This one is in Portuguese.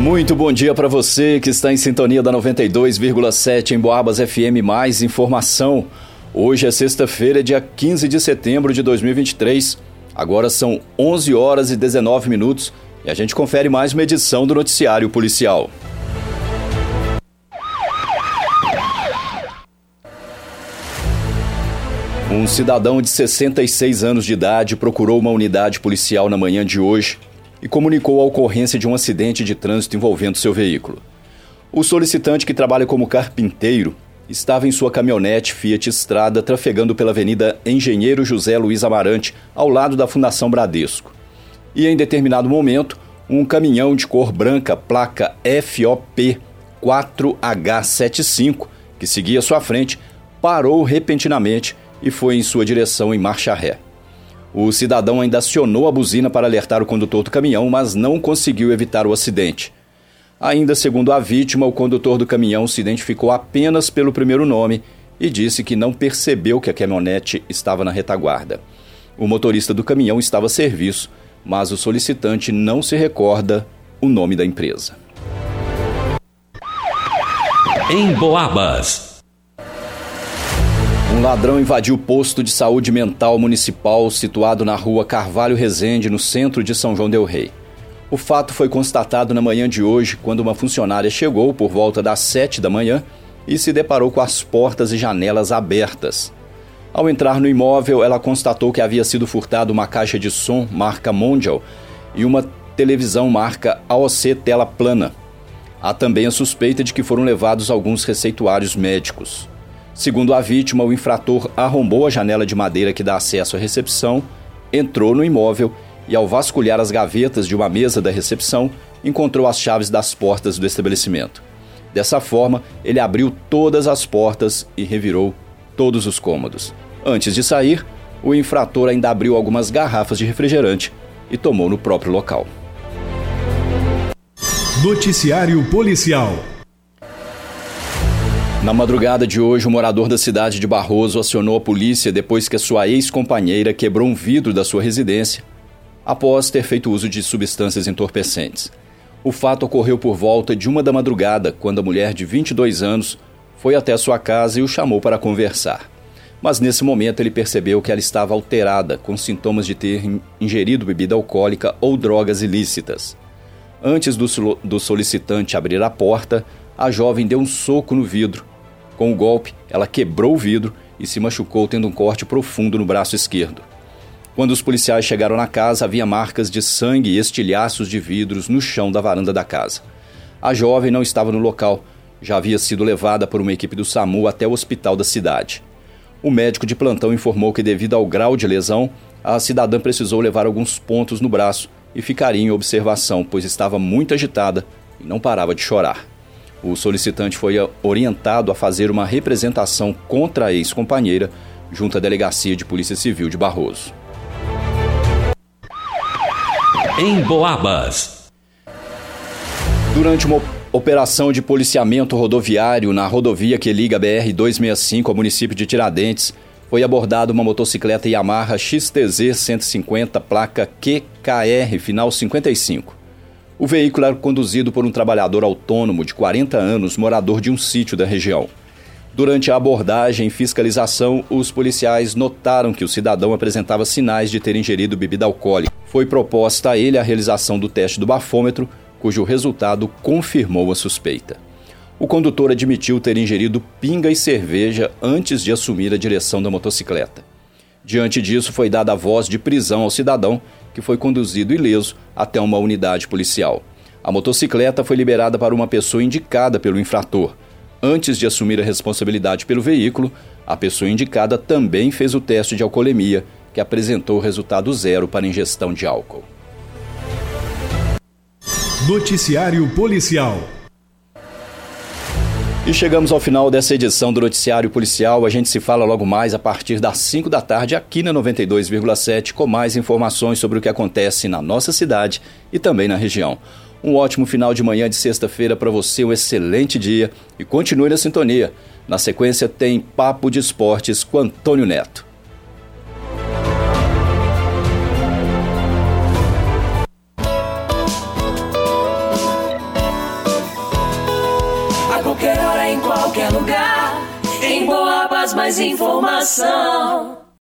Muito bom dia para você que está em sintonia da 92,7 em Boabas FM. Mais informação. Hoje é sexta-feira, dia 15 de setembro de 2023. Agora são 11 horas e 19 minutos e a gente confere mais uma edição do Noticiário Policial. Um cidadão de 66 anos de idade procurou uma unidade policial na manhã de hoje e comunicou a ocorrência de um acidente de trânsito envolvendo seu veículo. O solicitante, que trabalha como carpinteiro, estava em sua caminhonete Fiat Estrada trafegando pela Avenida Engenheiro José Luiz Amarante, ao lado da Fundação Bradesco. E em determinado momento, um caminhão de cor branca, placa FOP 4H75, que seguia sua frente, parou repentinamente e foi em sua direção em marcha ré. O cidadão ainda acionou a buzina para alertar o condutor do caminhão, mas não conseguiu evitar o acidente. Ainda segundo a vítima, o condutor do caminhão se identificou apenas pelo primeiro nome e disse que não percebeu que a caminhonete estava na retaguarda. O motorista do caminhão estava a serviço, mas o solicitante não se recorda o nome da empresa. Em Boabas. Um ladrão invadiu o posto de saúde mental municipal situado na rua Carvalho Rezende, no centro de São João Del Rei. O fato foi constatado na manhã de hoje, quando uma funcionária chegou por volta das sete da manhã e se deparou com as portas e janelas abertas. Ao entrar no imóvel, ela constatou que havia sido furtado uma caixa de som marca Mondial e uma televisão marca AOC tela plana. Há também a suspeita de que foram levados alguns receituários médicos. Segundo a vítima, o infrator arrombou a janela de madeira que dá acesso à recepção, entrou no imóvel e, ao vasculhar as gavetas de uma mesa da recepção, encontrou as chaves das portas do estabelecimento. Dessa forma, ele abriu todas as portas e revirou todos os cômodos. Antes de sair, o infrator ainda abriu algumas garrafas de refrigerante e tomou no próprio local. Noticiário Policial na madrugada de hoje, o morador da cidade de Barroso acionou a polícia depois que a sua ex-companheira quebrou um vidro da sua residência após ter feito uso de substâncias entorpecentes. O fato ocorreu por volta de uma da madrugada, quando a mulher de 22 anos foi até sua casa e o chamou para conversar. Mas nesse momento ele percebeu que ela estava alterada, com sintomas de ter ingerido bebida alcoólica ou drogas ilícitas. Antes do, do solicitante abrir a porta, a jovem deu um soco no vidro, com o golpe, ela quebrou o vidro e se machucou, tendo um corte profundo no braço esquerdo. Quando os policiais chegaram na casa, havia marcas de sangue e estilhaços de vidros no chão da varanda da casa. A jovem não estava no local, já havia sido levada por uma equipe do SAMU até o hospital da cidade. O médico de plantão informou que, devido ao grau de lesão, a cidadã precisou levar alguns pontos no braço e ficaria em observação, pois estava muito agitada e não parava de chorar. O solicitante foi orientado a fazer uma representação contra a ex-companheira junto à Delegacia de Polícia Civil de Barroso. Em Boabas. Durante uma operação de policiamento rodoviário na rodovia que liga a BR-265 ao município de Tiradentes, foi abordada uma motocicleta Yamaha XTZ 150, placa QKR, final 55. O veículo era conduzido por um trabalhador autônomo de 40 anos, morador de um sítio da região. Durante a abordagem e fiscalização, os policiais notaram que o cidadão apresentava sinais de ter ingerido bebida alcoólica. Foi proposta a ele a realização do teste do bafômetro, cujo resultado confirmou a suspeita. O condutor admitiu ter ingerido pinga e cerveja antes de assumir a direção da motocicleta. Diante disso, foi dada a voz de prisão ao cidadão, que foi conduzido ileso até uma unidade policial. A motocicleta foi liberada para uma pessoa indicada pelo infrator. Antes de assumir a responsabilidade pelo veículo, a pessoa indicada também fez o teste de alcoolemia, que apresentou resultado zero para ingestão de álcool. Noticiário Policial e chegamos ao final dessa edição do Noticiário Policial. A gente se fala logo mais a partir das 5 da tarde aqui na 92,7 com mais informações sobre o que acontece na nossa cidade e também na região. Um ótimo final de manhã de sexta-feira para você, um excelente dia e continue na sintonia. Na sequência tem Papo de Esportes com Antônio Neto. Boabas, mais informação.